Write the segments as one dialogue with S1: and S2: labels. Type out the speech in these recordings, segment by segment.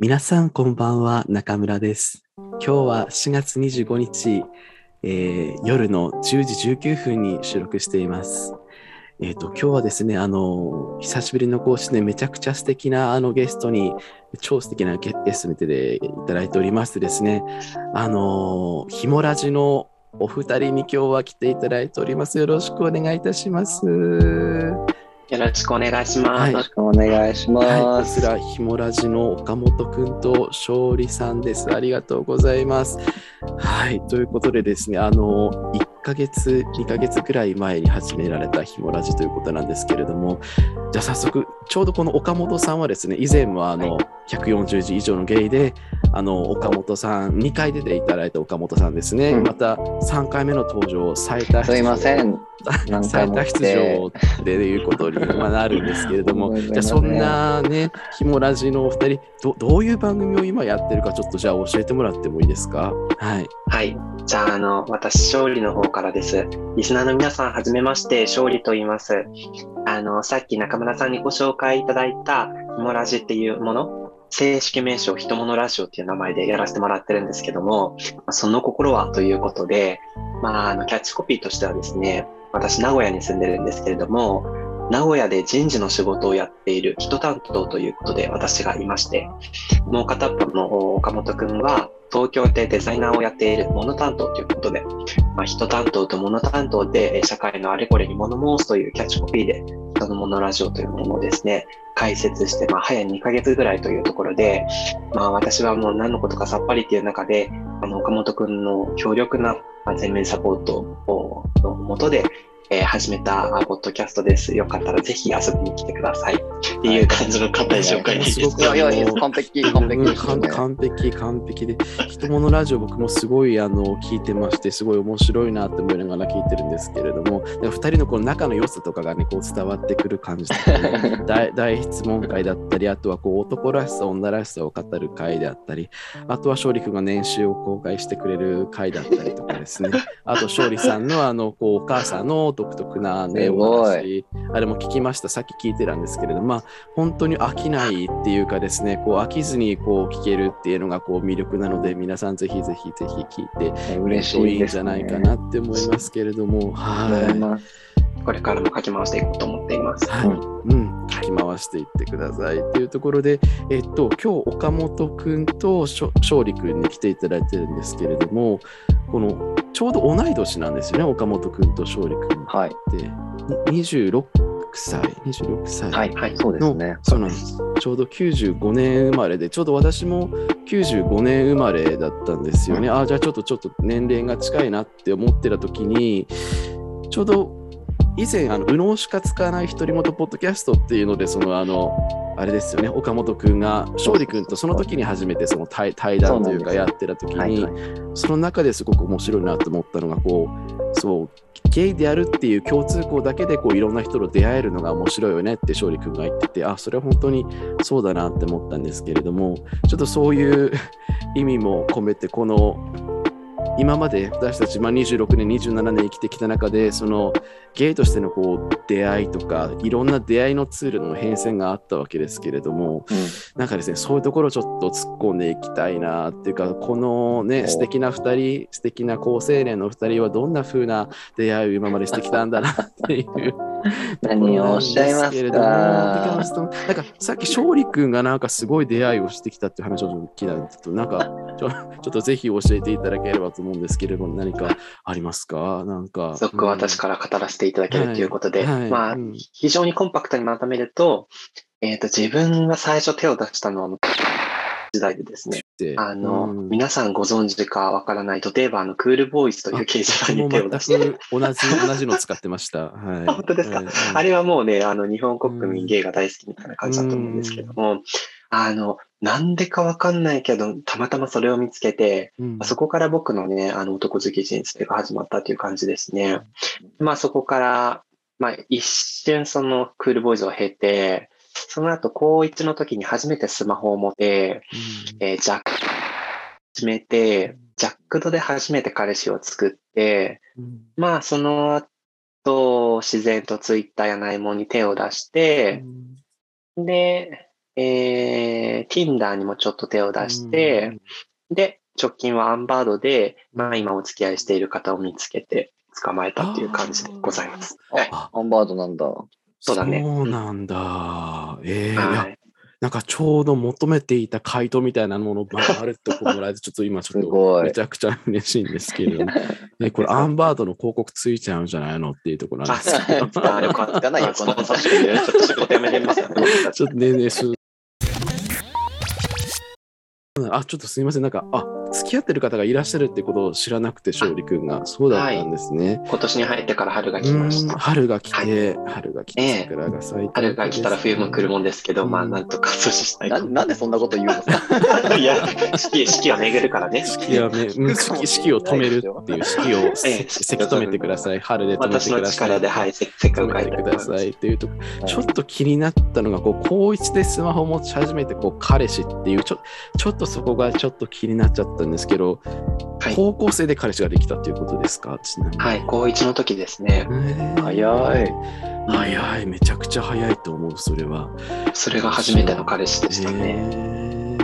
S1: 皆さんこんばんは、中村です。今日は4月25日、えー夜の10時19分に収録しています。えっ、と、今日はですね、あの、久しぶりの講師でめちゃくちゃ素敵なあのゲストに、超素敵なゲゲストに出ていただいておりましてですね、あの、ひもラジのお二人に今日は来ていただいております。よろしくお願いいたします。
S2: よろしくお願いします。
S1: はい
S3: よろしくお願いし
S1: はい、こ
S3: ます。
S1: ちら、ひもラジの岡本くんと勝利さんです。ありがとうございます。はい、ということでですね、あの、1ヶ月、2ヶ月くらい前に始められたひもラジということなんですけれども、じゃあ早速、ちょうどこの岡本さんはですね、以前もあの、140字以上のゲイで、あの、岡本さん、2回出ていただいた岡本さんですね、
S3: うん
S1: また3回目の登場、最多
S3: すいません。
S1: 最多出場でいうことにまあなるんですけれども、
S3: ごめんなさい
S1: じゃあそんなね、ひもラジのお二人ど、どういう番組を今やってるか、ちょっとじゃあ教えてもらってもいいですか？はい。
S2: はい。じゃあ、あの、私、勝利の方からです。リスナーの皆さん、はじめまして、勝利と言います。あの、さっき中村さんにご紹介いただいた、ひもラジっていうもの、正式名称、ひとものラジオっていう名前でやらせてもらってるんですけども、まあその心はということで、まあ、あの、キャッチコピーとしてはですね、私、名古屋に住んでるんですけれども、名古屋で人事の仕事をやっている人担当ということで私がいまして、もう片っぽの岡本くんは東京でデザイナーをやっている物担当ということで、まあ、人担当と物担当で社会のあれこれに物申すというキャッチコピーで人のものラジオというものをですね、解説して、まあ、早2ヶ月ぐらいというところで、まあ、私はもう何のことかさっぱりっていう中で、あの、岡本くんの強力な全面サポートのもとで、えー始めたポッドキャストです。よかったらぜひ遊びに来てください。っていう感じの硬い紹介ですか
S1: すごく
S3: いやいや、完璧、完璧ね。
S1: 完璧、完璧で、人物ラジオ僕もすごいあの聞いてまして、すごい面白いなって思いながら聞いてるんですけれども、で二人のこの仲の良さとかがね、こう伝わってくる感じとかね、大 大質問会だったり、あとはこう男らしさ、女らしさを語る会であったり、あとは勝利君が年収を公開してくれる会だったりとかですね、あと勝利さんのあのこうお母さんの独特なね、
S3: す
S1: お話、あれも聞きました、さっき聞いてたんですけれども、まあ、本当に飽きないっていうかですね、こう飽きずにこう聞けるっていうのがこう魅力なので、皆さんぜひぜひぜひ聞いて
S3: 嬉し
S1: いいん。じゃないかなって思いますけれども、はい。
S2: これからも書き回していこうと思っています。
S1: はい、うん、書き回していってくださいっていうところで、えっと、今日岡本くんと勝利くんに来ていただいてるんですけれども、このちょうど同い年なんですよね、岡本くんと勝利くんって。
S3: はい。
S1: に26歳、26歳。
S3: はい。
S2: はい
S3: そうですね。
S1: そうなんです。ちょうど95年生まれで、ちょうど私も95年生まれだったんですよね。ああ、じゃあちょっとちょっと年齢が近いなって思ってた時に、ちょうど以前、あの、右脳しか使わない独り言ポッドキャストっていうので、その、あの、あれですよね、岡本くんが、勝利くんとその時に初めてその対対談というかやってた時に。その中ですごく面白いなと思ったのが、こう、そう、ゲイであるっていう共通項だけで、こう、いろんな人と出会えるのが面白いよねって勝利君が言ってて、あ、それは本当にそうだなって思ったんですけれども、ちょっとそういう意味も込めて、この、今まで私たち、まあ、26年、27年生きてきた中で、そのゲイとしてのこう出会いとか、いろんな出会いのツールの変遷があったわけですけれども、
S3: うん
S1: なんかですね、そういうところをちょっと突っ込んでいきたいなっていうか、このね、
S3: お
S1: 素敵な2人、素敵な好青年の2人はどんな風な出会いを今までしてきたんだなっていう。
S3: 何をおっしゃいます
S1: けれどもなんかさっき勝利君がなんかすごい出会いをしてきたっていう話を聞いたんですけど、なんかちょ ちょっとぜひ教えていただければと思うんですけれども、何かありますか？なんか。
S2: 続私から語らせていただけるということで、
S1: はい。はい。
S2: まあ
S1: うん、
S2: 非常にコンパクトにまとめると、えっ、と、自分が最初手を出したのは、時代でですね、
S1: で
S2: あの、
S1: うん。
S2: 皆さんご存知かわからない、例えばあの、クールボーイズという掲示板に手を出して、
S1: 同じ 同じの使ってました。はい、
S2: 本当ですか？
S1: はい。
S2: あれはもうね、あの、日本国
S1: うん。
S2: 民ゲイが大好きみたいな感じだと思うんですけども、あの、なんでかわかんないけど、たまたまそれを見つけて、
S1: うん。
S2: そこから僕のね、あの、男好き人生が始まったという感じですね。まあそこから、まあ一瞬そのクールボーイズを経て、その後高1の時に初めてスマホを持って、えージャック始めて、ジャックドで初めて彼氏を作って、
S1: うん。
S2: まあその後、自然とツイッターや内門に手を出して、で、えー、Tinder にもちょっと手を出して、で、直近はアンバードで、まあ今お付き合いしている方を見つけて捕まえたっていう感じでございます。はい。
S1: あ
S3: アンバードなんだ。
S2: そうだね
S1: そうなんだ。ええいや
S2: はい
S1: なんかちょうど求めていた回答みたいなものがあるってこうもらえて、ちょっと今ちょっとめちゃくちゃ嬉しいんですけれども、ね、これアンバードの広告ついちゃうんじゃないのっていうところなん
S2: あ、
S1: ですけど。
S2: あよかった。
S3: な
S2: ちょっと仕事辞めれますよね。僕たち
S1: ちょっとねね、あ、ちょっとすいません。なんか、あ、付き合ってる方がいらっしゃるってことを知らなくて、勝利君が。そうだったんですね。
S2: 今年に入ってから春が来
S1: う
S2: ました。
S1: ん春が来て、春が来て、
S2: ええ
S1: 桜が咲いて。
S2: 春が来たら冬も来るもんですけど、
S1: うん
S2: まあなんとか阻止したい
S3: な
S2: と。
S3: なんでそんなこと言うの？
S2: いや、四季、四季は巡るからね。
S1: 四季はね、うん四季四季を止めるっていう四季をせ
S2: ええ
S1: せき止めてください。春で止めてください。
S2: 力で、はい、せせっかく書いて
S1: 止めてくださ
S2: い。
S1: いっていうとこちょっと気になったのが、こう、高一でスマホ持ち始めて、こう、彼氏っていう、ちょちょっとそこがちょっと気になっちゃったんですけど、
S2: はい
S1: 高校生で彼氏ができたっていうことですか？ちなみに。
S2: はい、高一の時ですね。
S3: 早い。
S1: 早い、めちゃくちゃ早いと思う、それは。
S2: それが初めての彼氏でしたね。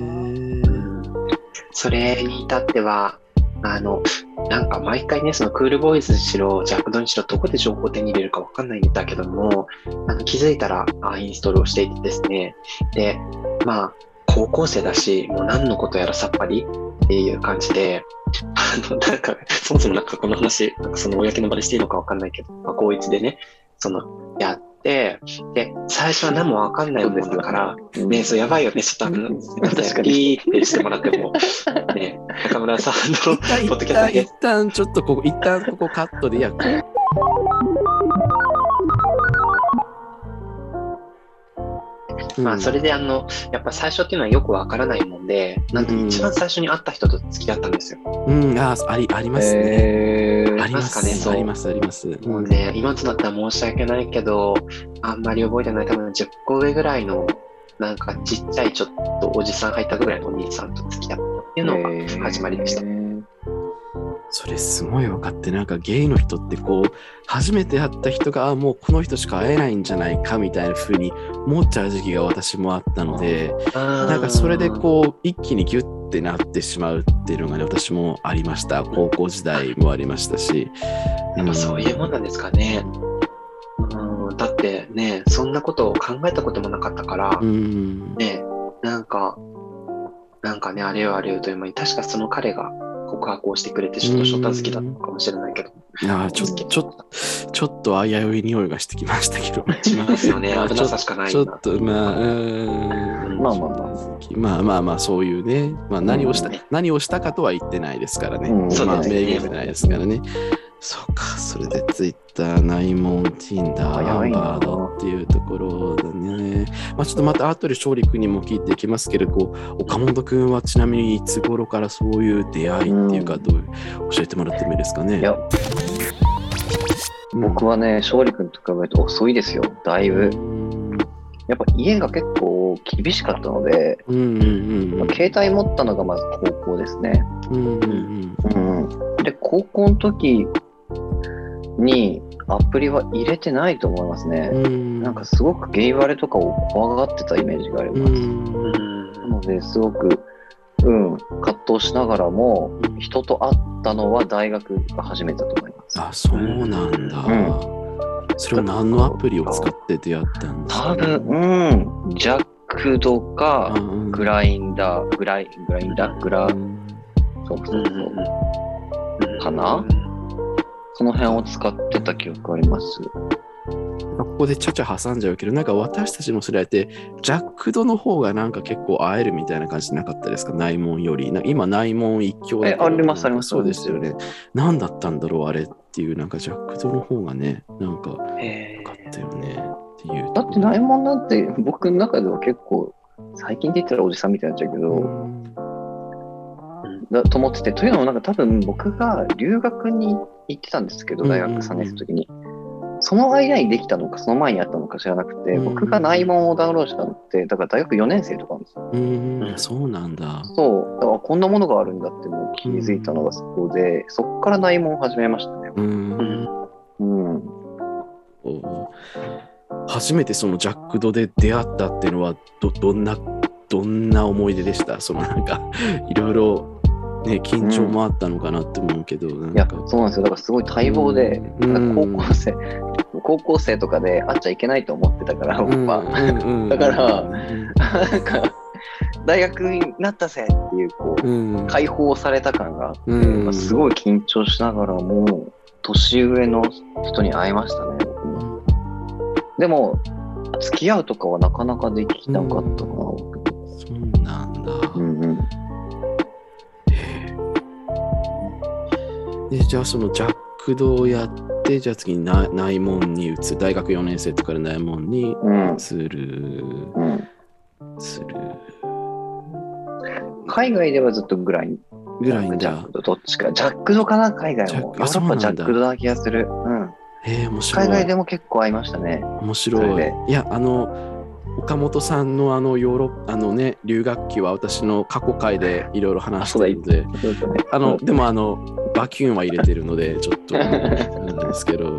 S2: それに至っては、あの、なんか毎回ね、そのクールボーイズしろ、ジャックドにしろ、どこで情報を手に入れるかわかんないんだけども、あの気づいたらあインストールをしていてですね、で、まあ、高校生だし、もう何のことやらさっぱりっていう感じで、あの、なんか、そもそもなんかこの話、なんかその公の場でしていいのかわかんないけど、まあ、高一でね、その、やって、で、最初は何もわかんないもんだから、ねそうやばいよね、ちょっとあの、
S3: 確かに。
S2: ピーってしてもらっても、ね中村さんのポッドキャストだけ。
S1: 一旦一旦ちょっとここ、一旦ここカットで、いや、
S2: まあ、それであの、やっぱ最初っていうのはよくわからないもんで、なんと一番最初に会った人と付き合ったんですよ。
S1: うん、あありありますね。
S3: えー
S1: あります
S2: ありますかねそう
S1: あります、あります。
S2: もうね、今となったら申し訳ないけど、あんまり覚えてない、多分10個上ぐらいの、なんかちっちゃいちょっとおじさん入ったぐらいのお兄さんと付き合ったっていうのが始まりでした。
S3: えー
S1: それすごい分かって、なんかゲイの人ってこう、初めて会った人が、あもうこの人しか会えないんじゃないかみたいな風に思っちゃう時期が私もあったので、
S2: な
S1: なんかそれでこう、一気にギュッてなってしまうっていうのがね、私もありました。高校時代もありましたし。
S2: やっぱそういうもんなんですかね。うん、だってね、そんなことを考えたこともなかったから、
S1: うん。
S2: ね、なんか、なんかね、あれよあれよという間に、確かその彼が告白をしてくれて、ちょっとショタ好きだったのかもしれないけど、
S1: あーちょっと、ちょっと、ちょっと危うい匂いがしてきましたけど。
S2: しますよね。
S1: まあ
S2: 危なさしかない
S1: ちょ
S2: な。
S1: っと、まあ、うーん。
S3: まあまあまあ。
S1: まあまあまあ、そういうね、まあ、何をした、
S2: うん
S1: 何をしたかとは言ってないですからね。
S3: うん
S1: まあ、
S2: そうですね
S1: 明言してないですからね。そうか、それで Twitter、内門、Tinder、ア
S3: 早いな
S1: ンバードっていうところだね。まあちょっとまた後で勝利君にも聞いていきますけれど、こう岡本君はちなみにいつ頃からそういう出会いっていうか、
S3: うん
S1: どう教えてもらってもいいですかね？
S3: 僕はね、勝利君と比べると遅いですよ。だいぶ。やっぱ家が結構厳しかったので、
S1: うんうんうん
S3: まあ携帯持ったのがまず高校ですね。
S1: うんうん
S3: うん。で、高校の時にアプリは入れてないと思いますね。
S1: うん。うん
S3: なんかすごくゲイバレとかを怖がってたイメージがあり
S1: う
S3: ます。
S1: ん。
S3: なので、すごく、うん、葛藤しながらも、人と会ったのは大学が初めてだと思います。
S1: あ、そうなんだ。それは何のアプリを使って出会ったんですか
S3: 多分、うん、ジャックドか、
S1: 分
S3: グラインダー、グライグラインダー、グラ、そうそう
S2: う。ん
S3: そう。かな？その辺を使ってた記憶あります。
S1: ここでちゃちゃ挟んじゃうけど、なんか私たちもそれやって、ジャックドの方がなんか結構会えるみたいな感じなかったですか？内門より。な今、内門一強
S3: えありますあります
S1: そうですよね。何だったんだろう、あれっていう、なんかジャックドの方がね、なんか
S2: へ
S1: 良かったよねっていう。
S3: だって内門なんて僕の中では結構、最近で言ったらおじさんみたいになっちゃうけ
S1: う
S3: ど、と思ってて、というのもなんか多分僕が留学に行ってたんですけど、大学3年生の時に。その間にできたのか、その前にあったのか知らなくて、
S1: うん
S3: 僕が内門をダウンロードしたのって、だから大学4年生とかなんですよ。
S1: うん、そうなんだ。
S3: そう、だからこんなものがあるんだってもう気づいたのがそこで、そこから内門を始めましたね。
S1: うん。
S3: うん。
S1: お初めてそのジャックドで出会ったっていうのはどどんなどんな思い出でした？そのなんかいろいろね緊張もあったのかなって思うけど、
S3: いや
S1: なんか、
S3: そうなんですよ。だからすごい待望で、
S1: うん。
S3: なん。か高校生、高校生とかで会っちゃいけないと思ってたから、僕は。だから
S1: うん。
S3: なんか、大学になったぜっていう、こう、
S1: うん。
S3: 解放された感があっまあすごい緊張しながらも、年上の人に会いましたね。でも、付き合うとかはなかなかできなかったかな、
S1: でじゃあそのジャックドをやって、じゃあ次にな内門に移る、大学4年生とかで内門に
S3: うん
S1: 移る、
S3: うん、
S1: する
S3: 海外ではずっとグライン。
S1: ぐらいんだ
S3: ジャック。ド、どっちか。ジャックドかな海外も。ヨーロッパジャックドな気がする。うん。
S1: えー、面白い。
S3: 海外でも結構会いましたね。
S1: 面
S3: そ
S1: 白い。いや、あの、岡本さんのあのヨーロッパ、あのね、留学期は私の過去回でいろいろ話してるので。あの、
S3: うん
S1: でもあの、バキューンは入れてるので、ちょっと、なんですけど、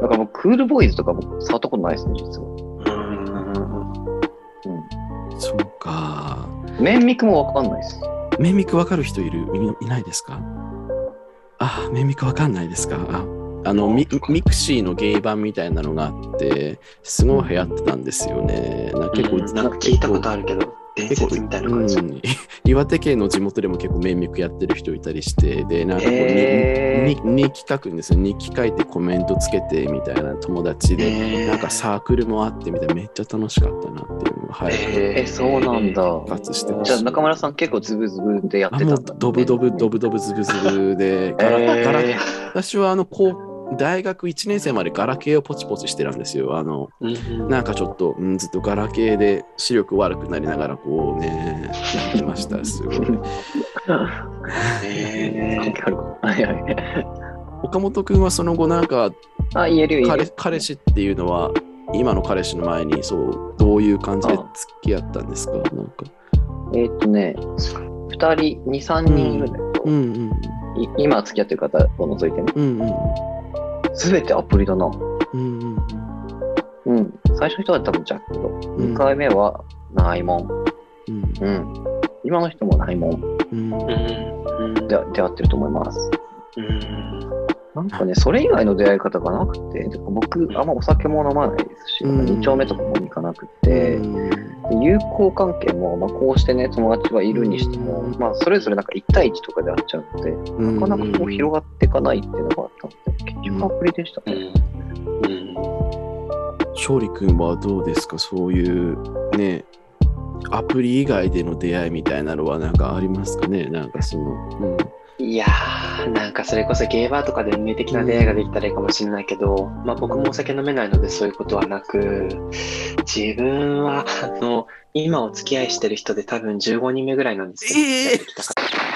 S3: なんかもうクールボーイズとかも触ったことないですね、実は。
S2: うん
S1: そうか。
S3: メンミクもわかんないです。
S1: メンミクわかる人いる？いいないですか？あ、メンミクわかんないですか？ああのミ、ミクシーのゲイ版みたいなのがあって、すごい流行ってたんですよね。な結構、
S2: うんなんか聞いたことあるけど、伝説みたいな感じ。
S1: うん、岩手県の地元でも結構綿密やってる人いたりして、で、なんかこう、
S3: へー。
S1: にに日記書くんですよ。日記書いてコメントつけてみたいな友達で、
S2: へー。
S1: なんかサークルもあってみたいな、めっちゃ楽しかったなっていうのが、はい、
S2: へー
S3: え、そうなんだ。
S1: 復活してました
S3: じゃあ中村さん結構ズブズブでやっ
S1: あもう
S3: てたんだ、
S1: ドブドブドブドブズブズブで、ガラガラ
S3: え
S1: 私はあの高大学1年生までガラケーをポチポチしてたんですよ。あの
S2: うん
S1: なんかちょっと、うん、ずっとガラケーで視力悪くなりながらこうね、やってました。すごい。
S2: へー
S3: はいはい。
S1: 岡本君はその後なんか
S3: あ、言える
S1: 彼
S3: る。
S1: 彼氏っていうのは今の彼氏の前にそうどういう感じで付き合ったんですか？なんか。
S3: えーっとね、2人、2、3人いるんだけど、
S1: うんうん
S3: い今付き合ってる方を除いてね、
S1: うんうん
S3: すべてアプリだな。
S1: うんうん
S3: うん。最初の人は多分ジャックド。
S1: うん
S3: 2回目はナイモン。
S1: うん
S3: うん。今の人もナイモン
S1: うん
S2: うんうん
S3: で出会ってると思います。
S2: うん
S3: なんかね、それ以外の出会い方がなくて、僕、あんまお酒も飲まないですし、
S1: うん
S3: 2丁目とかも行かなくて、
S1: うん
S3: で友好関係も、まあ、こうしてね、友達はいるにしても、
S1: うん
S3: まあ、それぞれなんか1対1とかで会っちゃうので、なかなかこう広がっていかないっていうのがあったので、結局アプリでしたね。
S2: うん
S1: 勝利君はどうですかそういうね、アプリ以外での出会いみたいなのはなんかありますかねなんかその、うん
S2: いやー、なんかそれこそゲーバーとかで運命的な出会いができたらいいかもしれないけど、まあ僕もお酒飲めないのでそういうことはなく、自分は、あの、今お付き合いしてる人で多分15人目ぐらいなんですけど、
S1: えー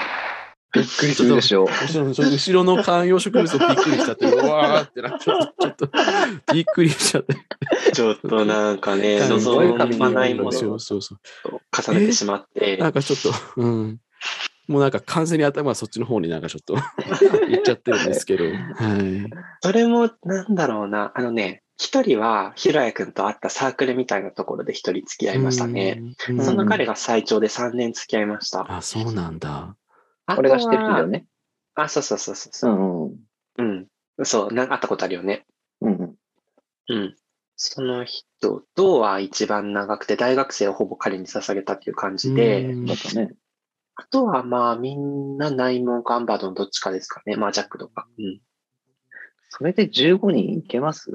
S3: びっくりするでしょ。
S1: 後ろの後ろの観葉植物をびっくりしちゃって、うわーってなっちゃって、ちょっとびっくりしちゃって。
S2: ちょっとなんかね、
S1: はい
S2: 望まないも
S1: そ
S2: のを
S1: うそうそう。
S2: 重ねてしまって、
S1: なんかちょっと、うん。もうなんか完全に頭はそっちの方になんかちょっと 行っちゃってるんですけど。はい。
S2: それもなんだろうな、あのね、一人はひろやくんと会ったサークルみたいなところで一人付き合いましたね。
S1: うん。
S2: その彼が最長で3年付き合いました。
S1: あ、そうなんだ。
S2: あとは
S3: 俺が知ってるよね。
S2: あ、そうそうそうそう
S3: う
S2: そう。
S3: んうん。
S2: うん。そう、な会ったことあるよね。
S3: うんうん。
S2: うん。その人とは一番長くて、大学生をほぼ彼に捧げたっていう感じで、
S1: うん
S3: だったね。
S2: あとはまあみんな内門かアンバードのどっちかですかね。まあジャックとか。うん。
S3: それで15人いけます？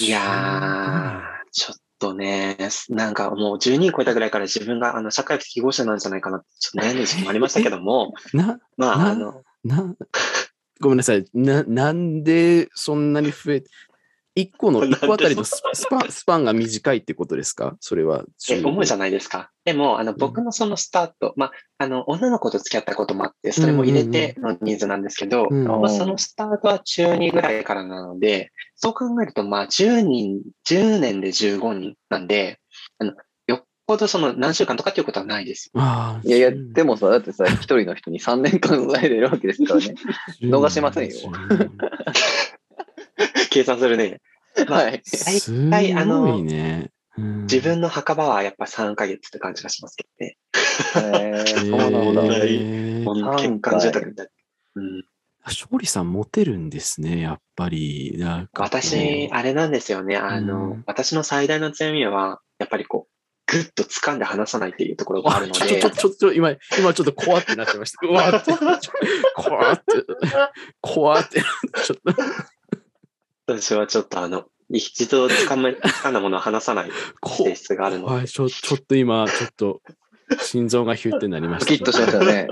S2: いやー、ちょっとね、なんかもう10人超えたぐらいから自分があの社会不適合者なんじゃないかなってちょっと悩ん でる時期もありましたけども、
S1: な、
S2: まあ
S1: な
S2: あの、
S1: な、ごめんなさい。な、なんでそんなに増え、一個の、一個あたりのススパン、スパンが短いってことですか？それは。
S2: え、思うじゃないですか。でも、あの、僕のそのスタート、まあ、あの、女の子と付き合ったこともあって、それも入れてのニーズなんですけど、
S1: うん
S2: まあ、そのスタートは中2ぐらいからなので、そう考えると、まあ、10人、10年で15人なんで、あの、よっぽどその何週間とかっていうことはないです。
S1: ああ。
S3: いやいや、でもさ、だってさ、一人の人に3年間 支えれるわけですからね。逃しませんよ
S1: うん
S2: 計算するね。
S3: はい。
S1: す
S2: 体あの
S1: ね。うん
S2: 自分の墓場はやっぱ3ヶ月って感じがしますけどね。
S3: えー、そうなんだ。
S2: え
S1: えー
S2: ほんと
S3: 三回
S2: 欠陥住宅みたいな。うん、
S1: 勝利さんモテるんですね、やっぱり。なんかこう
S2: 私、あれなんですよね。あの、
S1: うん
S2: 私の最大の強みは、やっぱりこう、ぐっと掴んで離さないっていうところがあるので
S1: ちょちょ、ちょ、今、今ちょっと怖ってなってました。うわーって、怖って、怖って、ちょっと、
S2: 私はちょっとあの、一度掴む掴んだものを離さない
S1: こ
S2: 性質があるので、
S1: はい、ちょ、ちょっと今、ちょっと、心臓がヒュってなりました。
S3: ドキッとしましたね。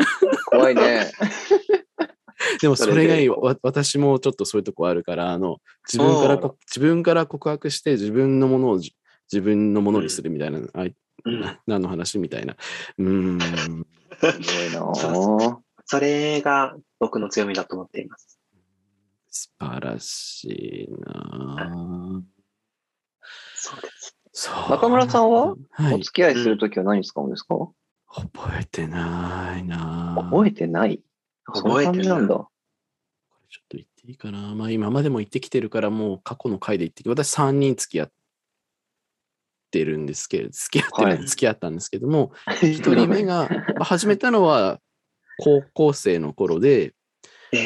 S3: 怖いね。
S1: でもそれがいい。私もちょっとそういうとこあるから、あの、自分からこ、自分から告白して自分のものをじ自分のものにするみたいな、あい
S2: うん、
S1: 何の話みたいな。うーん。
S3: すごいなぁ。
S2: それが僕の強みだと思っています。
S1: 素晴らしいな
S2: そうです。
S1: そう
S3: 中村さんは？
S1: はい。
S3: お付き合いするときは何使うんですか？
S1: 覚えてないな
S3: 覚えてない？
S2: 覚えてな
S3: んだ。
S1: これちょっと言っていいかな？まあ今までも言ってきてるからもう過去の回で言ってきて、私3人付き合ってるんですけど、付き合ってる、
S3: はい
S1: 付き合ったんですけども、1人目が、まあ始めたのは高校生の頃で、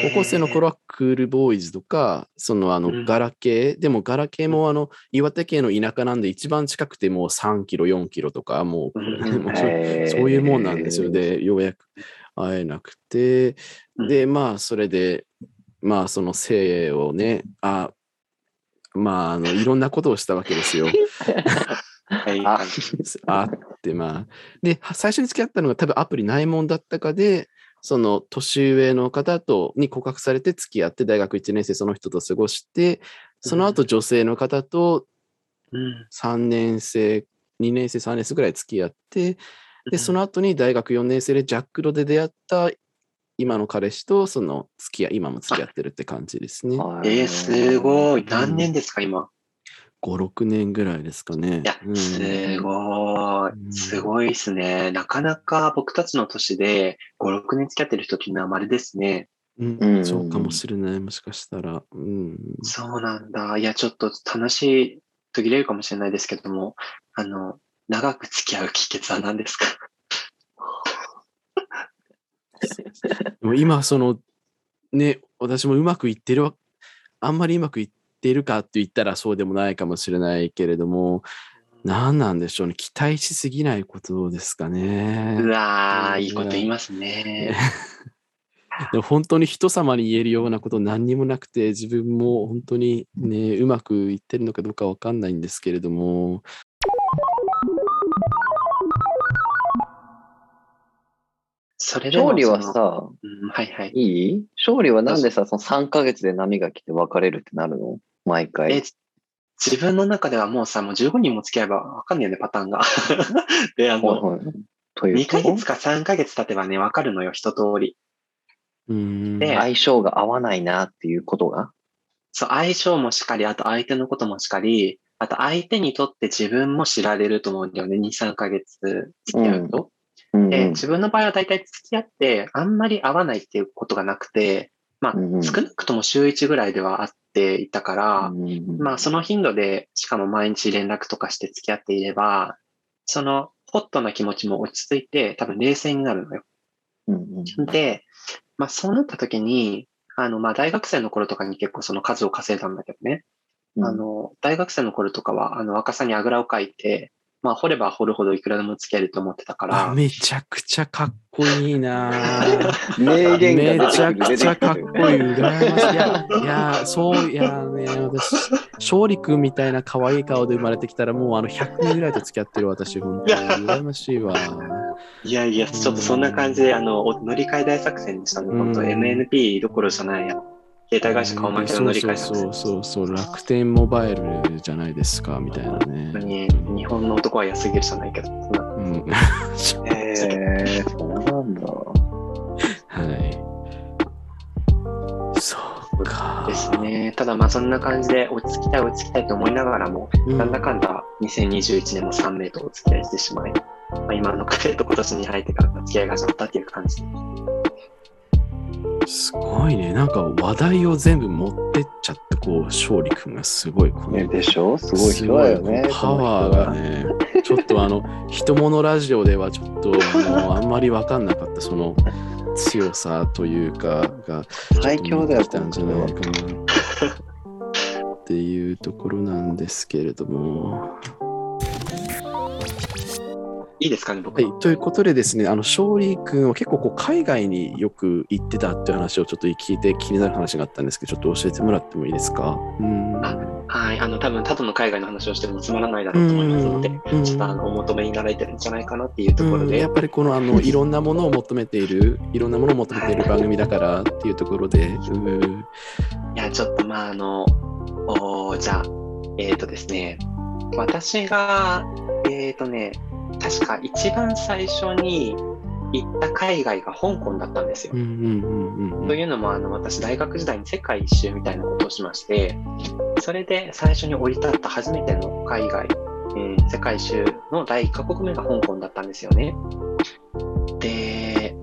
S1: 高校生の頃はクールボーイズとか、そのあの
S2: うん。
S1: ガラケー、でもガラケーもあの岩手県の田舎なんで一番近くてもう3キロ、4キロとか、もう、
S2: うん。
S1: もうそういうもんなんですよ。で、ようやく会えなくて、
S2: うん。
S1: で、まあ、それで、まあ、その性をね、あ、まあ、あの、いろんなことをしたわけですよ。
S2: はい、
S3: あ
S1: あって、まあ。で、は最初に付き合ったのが多分アプリないもんだったかで、その年上の方とに告白されて付き合って大学1年生その人と過ごして、その後女性の方と
S2: うん
S1: 3年生、2年生、3年生ぐらい付き合って、で、その後に大学4年生でジャックロで出会った今の彼氏と、その付き合い、今も付き合ってるって感じですね。5、
S2: えー、すごい。何年ですか、今？
S1: 6年ぐらいですかね。
S2: いや
S1: う、ん
S2: すご
S1: うん
S2: い。すごいですね。なかなか僕たちの年で5、6年付き合ってる人っていうのは稀ですね。
S1: うん
S3: うん
S1: そうかもしれない、もしかしたら。うん、
S2: そうなんだ。いや、ちょっと話途切れるかもしれないですけども、あの、長く付き合う秘訣は何ですか？
S1: でも今、その、ね、私もうまくいってるわ、あんまりうまくいってるかって言ったらそうでもないかもしれないけれども、何なんでしょうね。期待しすぎないことですかね。
S2: うわー、いいこと言いますね。
S1: でも本当に人様に言えるようなこと何にもなくて、自分も本当にね、うまくいってるのかどうかわかんないんですけれども、
S2: それ
S3: 勝利はさ、
S2: うん、はいはい。
S3: いい？勝利はなんでさ、その3ヶ月で波が来て別れるってなるの？毎回。
S2: え、自分の中ではもうさ、もう15人も付き合えばわかんないよね、パターンが。で、あの、
S3: はいはい。という
S2: 2ヶ
S3: と
S2: 月か3ヶ月経てばね、わかるのよ、一通り。
S1: うーん。
S2: で
S3: 相性が合わないなっていうことが？
S2: そう、相性もしかり、あと相手のこともしかり、あと相手にとって自分も知られると思うんだよね、2、3ヶ月付き合うと。
S3: うん
S2: で、自分の場合は大体付き合って、あんまり合わないっていうことがなくて、まあ、
S3: うんうん
S2: 少なくとも週1ぐらいでは会っていたから、
S3: うん
S2: まあ、その頻度で、しかも毎日連絡とかして付き合っていれば、そのホットな気持ちも落ち着いて、多分冷静になるのよ。
S3: うんうん
S2: で、まあ、そうなった時に、あの、まあ、大学生の頃とかに結構その数を稼いだんだけどね。
S3: うん
S2: あの、大学生の頃とかは、あの、若さにあぐらをかいて、まあ、掘れば掘るほどいくらでも付き合えると思ってたから、
S1: あめちゃくちゃかっこいいなぁ
S3: 名言
S1: め
S3: が
S1: ちゃくちゃかっこいい。羨ましい。いや、いや、そう、いやね、私、勝利君みたいな可愛い顔で生まれてきたら、もうあの100年ぐらいと付き合ってる私、本当に羨ましいわ。
S2: いやいや、ちょっとそんな感じで、あの、お乗り換え大作戦でしたね。
S1: うん
S2: 本当 MNP どころじゃないや。携帯会社顔負けの乗り換え。
S1: そうそうそう楽天モバイルじゃないですか、みたいなね。
S2: に日本の男は安すぎるじゃないけど。
S1: うん。
S2: えー
S3: そうなんだ。
S1: はい。そうか。
S2: ですね。ただまあそんな感じで落ち着きたい落ち着きたいと思いながらも、
S1: うん。
S2: なんだかんだ2021年も3名とお付き合いしてしまい、まあ、今の彼と今年に入ってから付き合いが始まったっていう感じ。
S1: すごいね。なんか話題を全部持ってっちゃって、こう、勝利君がすごい、この
S3: ね、でしょ？すごい人だよね。
S1: パワーがね、ちょっとあの、人物ラジオではちょっとあんまり分かんなかった、その強さというか、が、
S3: 最強だよ、
S1: 来たんじゃないかな。っていうところなんですけれども。
S2: いいですかね、僕。
S1: はい、ということでですね、あの勝利君は結構こう海外によく行ってたっていう話をちょっと聞いて気になる話があったんですけど、ちょっと教えてもらってもいいですか？うん。
S2: あはい、あの、多分、ただの海外の話をしてもつまらないだろうと思いますので、
S1: うん。
S2: ちょっとあの、お求めになられてるんじゃないかなっていうところで。
S1: うん。やっ、ぱりこのあのいろんなものを求めている、いろんなものを求めている番組だからっていうところで、うん。
S2: いや、ちょっとまあ、あの、おーじゃあ、えっ、とですね、私が、えっ、とね、確か一番最初に行った海外が香港だったんですよというのも、あの、私、大学時代に世界一周みたいなことをしまして、それで最初に降り立った初めての海外、えー世界一周の第1カ国目が香港だったんですよね。で、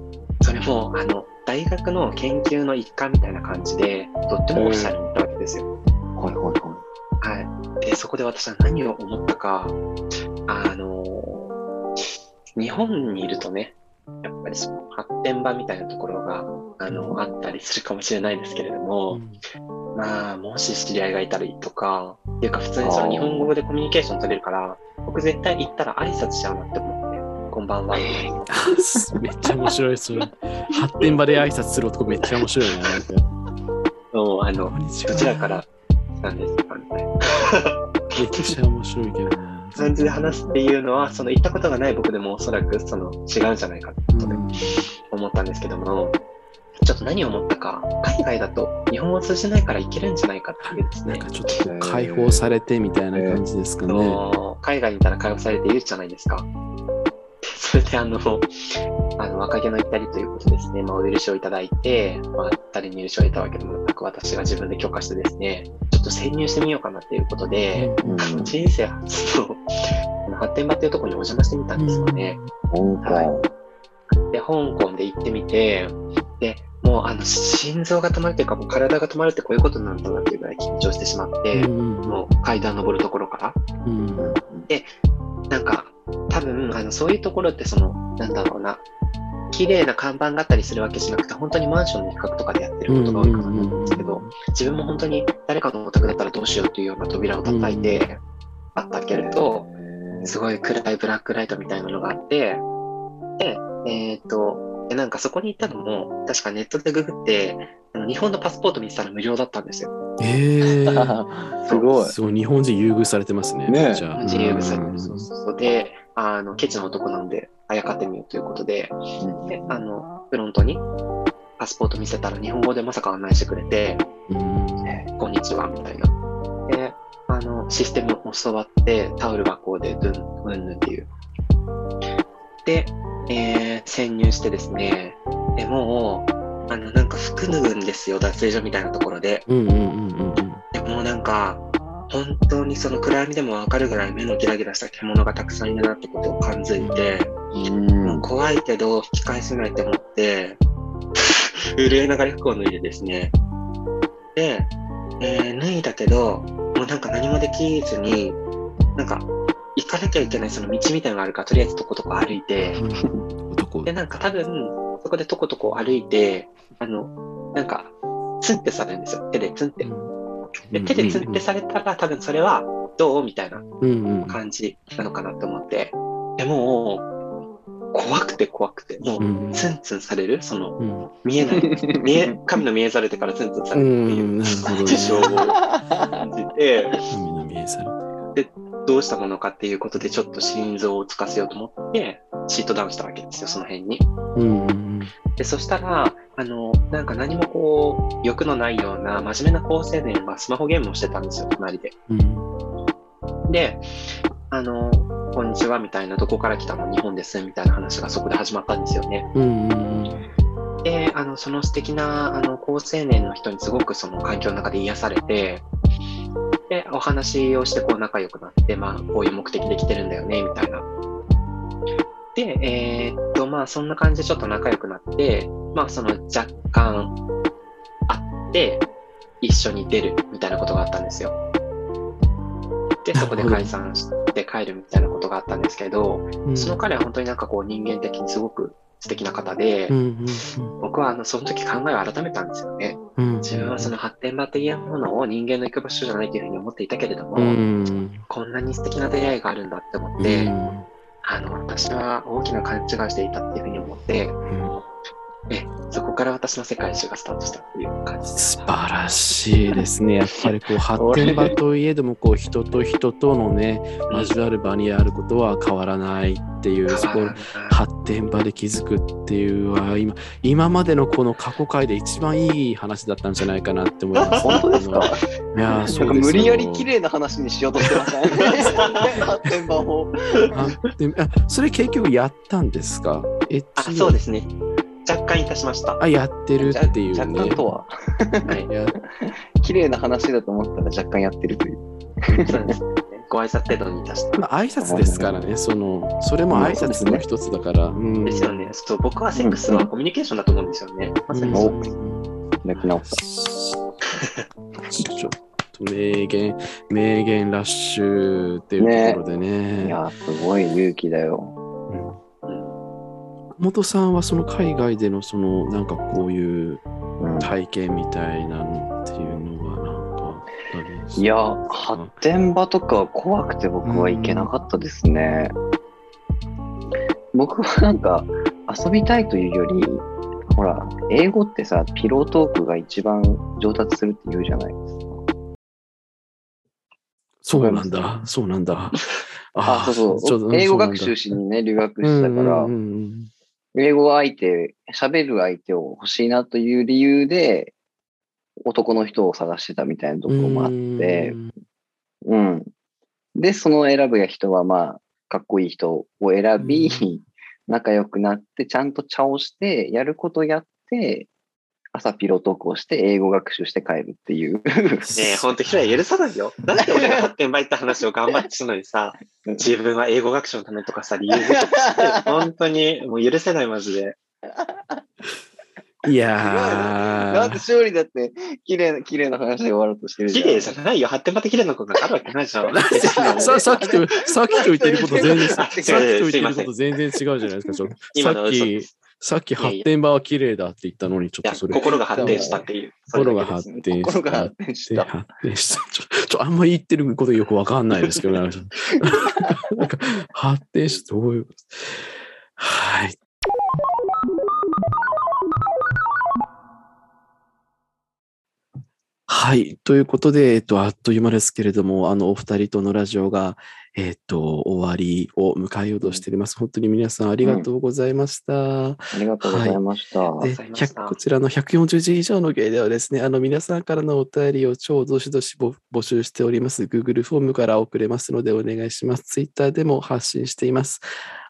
S2: それも、あの、大学の研究の一環みたいな感じで、とってもオフィシャルに行ったわけですよ。
S3: はいはいはい。
S2: はい。で、そこで私は何を思ったか、あの、日本にいるとね、やっぱりその発展場みたいなところが、あの、あったりするかもしれないですけれども、まあ、もし知り合いがいたりとか、っていうか普通にその日本語でコミュニケーション取れるから、僕絶対行ったら挨拶しちゃうなって思って、こんばんは。
S1: めっちゃ面白い、それ。発展場で挨拶する男めっちゃ面白いね。なんか
S2: もう、あのどちらから来たんですか？
S1: めっちゃ面白いけどね。
S2: 感じで話すっていうのは、その行ったことがない僕でもおそらくその違うんじゃないかってことで思ったんですけども、ちょっと何を思ったか、海外だと日本語通じないからいけるんじゃないかっていうですね
S1: なんか、ちょっと解放されてみたいな感じですかね。
S2: そう海外にいたら解放されているじゃないですか。でそれであの、あの若気の至りということですね、まあ、お許しをいただいて、まあ、誰に許しを得たわけでもなく、私が自分で許可してですね、っと潜入してみようかなっていうことで、
S3: うん。
S2: 人生初の発展場っていうところにお邪魔してみたんですよね。
S3: 香港。
S2: で、香港で行ってみて、で、もうあの心臓が止まるというか、もう体が止まるってこういうことなんだなっていうぐらい緊張してしまって、もう階段登るところから。
S1: うん
S2: なんか、多分、あの、そういうところってその、なんだろうな、綺麗な看板があったりするわけじゃなくて、本当にマンションの一角とかでやってることが多いかなと思うんですけど、自分も本当に誰かのお宅だったらどうしようっていうような扉を叩いて、あったけれど、すごい暗いブラックライトみたいなのがあって、で、えっ、と、なんかそこに行ったのも、確かネットでググって、日本のパスポート見てたら無料だったんですよ。
S1: ええ
S3: すごい。
S1: すごい、日本人優遇されてますね。
S3: ね
S1: じゃあ。
S2: 自由具されて
S1: うん
S2: る。そうそうそう。で、あの、ケチの男なんで、あやかってみようということで、で、あの、フロントにパスポート見せたら日本語でまさか案内してくれて、
S1: うん
S2: こんにちは、みたいな。で、あの、システムを教わって、タオル箱でドゥン、うんぬんっていう。で、えー潜入してですね、でもう、あの、なんか服脱ぐんですよ、脱衣所みたいなところで。
S1: うんうんうんうん
S2: でもうなんか、本当にその暗闇でもわかるぐらい目のギラギラした獣がたくさんいるなってことを感づいて、もう怖いけど引き返せないと思って、震えながら服を脱いでですね。で、えー脱いだけど、もうなんか何もできずに、なんか行かなきゃいけないその道みたいなのがあるから、とりあえずとことこ歩いて。で、なんか多分、そこでとことこ歩いて、あの、なんか、ツンってされるんですよ。手でツンって。で、手でツンってされたら、多分それは、どうみたいな感じなのかなと思って。でもう、怖くて怖くて、もう、
S1: うん。
S2: ツンツンされる。その、
S1: うん。
S2: 見えない、見え、神の見えざれてからツンツンさ
S1: う
S2: れるってい
S1: ん、
S2: う事象を
S1: ね。
S2: 感じて、
S1: 神の見えされて
S2: どうしたものかっていうことで、ちょっと心臓をつかせようと思って、シートダウンしたわけですよ、その辺に。
S1: うんうん
S2: で、そしたら、あの、なんか何もこう、欲のないような真面目な高青年がスマホゲームをしてたんですよ、隣で。
S1: うん
S2: で、あの、こんにちはみたいな、どこから来たの日本ですみたいな話がそこで始まったんですよね。
S1: うんうん
S2: で、あの、その素敵な、あの、高青年の人にすごくその環境の中で癒されて、で、お話をしてこう仲良くなって、まあ、こういう目的で来てるんだよね、みたいな。で、えーっと、まあ、そんな感じでちょっと仲良くなって、まあその若干あって、一緒に出るみたいなことがあったんですよ。で、そこで解散して帰るみたいなことがあったんですけど、
S1: うん
S2: その彼は本当になんかこう人間的にすごく素敵な方で、
S1: うんうん
S2: 僕はあのその時考えを改めたんですよね。
S1: うんうん
S2: 自分はその発展場というものを人間の行く場所じゃないというふうに思っていたけれども、
S1: うん
S2: こんなに素敵な出会いがあるんだって思
S1: う
S2: って、
S1: ん。
S2: あの、私は大きな勘違いしていたっていうふうに思って、え、そこから私の世界一周がスタートしたっていう感じです。
S1: 素晴らしいですね。やっぱりこう発展場といえどもこう人と人とのね交わる場にあることは変わらないっていうそこ発展場で気づくっていうは今今までのこの過去回で一番いい話だったんじゃないかなって思います。
S3: 本当ですか？
S1: いやそうです
S3: 無理やり
S1: よ
S3: 綺麗な話にしようとしてません？発展場を。
S1: あそれ結局やったんですか？エッ
S2: あ、
S1: チ
S2: そうですね。若干いたしました。
S1: あやってるっていう
S3: 若
S1: ね
S3: 干。とは、
S2: はい。
S1: や
S3: 綺麗な話だと思ったら若干やってるという。
S2: そうですね。ご挨拶程度にいたした。
S1: まあ挨拶ですからね、そのそれも挨拶の一つだから。うん
S2: ですよね。そう、僕はセックスはコミュニケーションだと思うんですよね。まさにそうです。
S3: 開き直った。
S1: ちょっと名言、名言ラッシュっていうところでね。
S3: いや、すごい勇気だよ。
S1: 元さんはその海外でのそのなんかこういう体験みたいなのっていうのはなんかあったりします
S3: いや、発展場とか怖くて僕は行けなかったですね。僕はなんか遊びたいというより、ほら、英語ってさ、ピロートークが一番上達するって言うじゃないですか。
S1: そうなんだ、そうなんだ。
S3: あ、そうそう。英語学習しにね、留学したから、
S1: うんうんうん
S3: 英語相手、喋る相手を欲しいなという理由で、男の人を探してたみたいなところもあって、うん。で、その選ぶ人は、まあ、かっこいい人を選び、
S1: う
S3: 仲良くなって、ちゃんと茶をして、やることやって、朝ピロトークをして、英語学習して帰るっていう。
S2: ねえ、ほんと、ひら許さないよ。なんで俺が発展場行った話を頑張ってするのにさ、自分は英語学習のためとかさ、理由でとかして本当にもう許せない、マジで。
S1: い
S3: なんで
S1: やー、
S3: 勝利だって、綺麗な、綺麗な話で終わろうとしてるじゃん。
S2: 綺麗じゃないよ。発展場って綺麗なことがあるわけないじゃん。
S1: ささっきと、さっきと言ってること全然、さっきと
S2: 違う
S1: 言ってること全然違うじゃないですか。ちょっと
S2: 今のは
S1: さっき
S2: 嘘で、す。
S1: さっき発展場は綺麗だって言ったのに、ちょっとそれ。
S2: 心が発展したっていう。
S1: 心が発展した。
S3: 心が発展した。
S1: 発展した。ちょ、ちょ、あんまり言ってることよくわかんないですけど、なんか発展してどういうはい。はい。ということで、えっと、あっという間ですけれども、あの、お二人とのラジオが、えっと、終わりを迎えようとしております。本当に皆さんありがとうございました。
S3: ありがとうございました。
S2: はい
S1: で
S2: ございました
S1: 100こちらの140字以上の芸ではですね、あの皆さんからのお便りを超どしどしぼ募集しております。Google フォームから送れますのでお願いします。Twitter でも発信しています。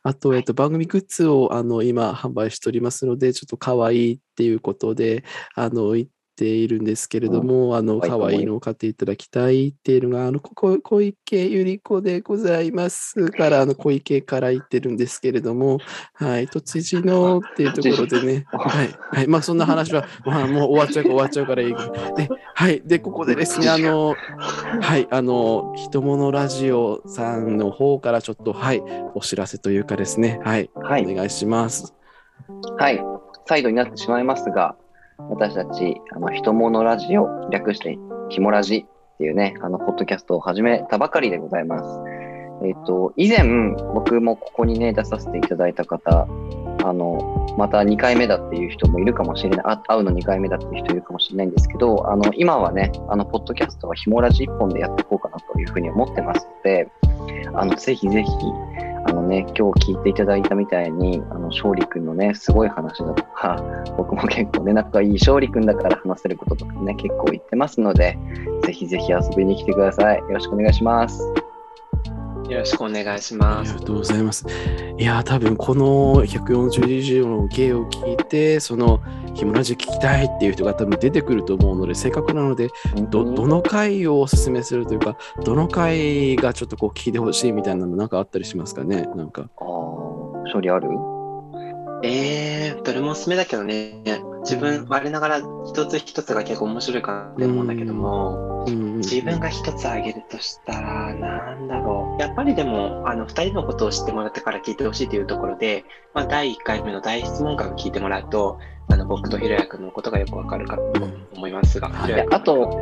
S1: あと、えっと、番組グッズをあの今販売しておりますので、ちょっと可愛いっていうことで、あの、言っているんですけれども、あの、
S3: 可愛い
S1: のを買っていただきたいっていうのが、あの、ここ、小池百合子でございますから、あの、小池から言ってるんですけれども、はい、都知事のっていうところでね、はい、はい、まあそんな話は、まあ、もう終わっちゃうから終わっちゃうからいいで、はい、で、ここでですね、あの、はい、あの、ひとものラジオさんの方からちょっと、はい、お知らせというかですね、はい、
S3: はい。
S1: お願いします。
S3: はい。再度になってしまいますが、私たち、あの、ひとものラジオ、略して、ひもラジっていうね、あの、ポッドキャストを始めたばかりでございます。えっ、と、以前、僕もここにね、出させていただいた方、あの、また2回目だっていう人もいるかもしれない、あ会うの2回目だっていう人いるかもしれないんですけど、あの、今はね、あの、ポッドキャストはひもラジ1本でやっていこうかなというふうに思ってますので、あの、ぜひぜひ、あのね、今日聞いていただいたみたいに、あの、勝利くんのね、すごい話だとか、僕も結構ね、仲がいい勝利くんだから話せることとかね、結構言ってますので、ぜひぜひ遊びに来てください。よろしくお願いします。
S2: よろしくお願いし
S1: あ
S2: ます。
S1: りがとうございます。いやー、多分この140以上の芸を聞いて、その、ひもラジ聞きたいっていう人が多分出てくると思うので、せっかくなので、どどの回をおすすめするというか、どの回がちょっとこう聞いてほしいみたいなのなんかあったりしますかね？なんか。
S3: あー勝利ある？
S2: えー、どれもおすすめだけどね。自分、我ながら一つ一つが結構面白いかなって思うんだけども、自分が一つ挙げるとしたら、なんだろう。やっぱりでも、あの、二人のことを知ってもらってから聞いてほしいというところで、まあ、第1回目の大質問会を聞いてもらうと、あの、僕とひろやくんのことがよくわかるかと思いますが、
S1: はい。
S2: ひろやくん
S3: あと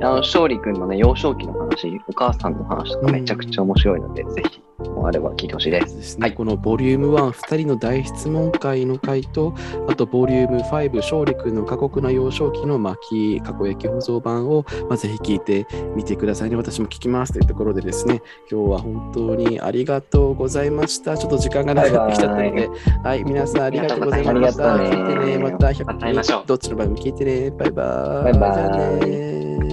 S3: あの、勝利くんのね、幼少期の話、お母さんの話とかめちゃくちゃ面白いので、ぜひ、もうあれば聞いてほしいです。
S1: ですね、
S3: はい
S1: このボリューム1、2人の大質問会の回と、あとボリューム5、勝利君の過酷な幼少期の巻き、過去焼き保存版を、まあ、ぜひ聞いてみてくださいね。私も聞きますというところでですね、今日は本当にありがとうございました。ちょっと時間がなくなってきちゃったので、はい、皆さんありがとうございました。聞いてね、また100
S2: また会いましょう
S1: どっちの番組聞いてね。バイバイ。
S3: バイバイ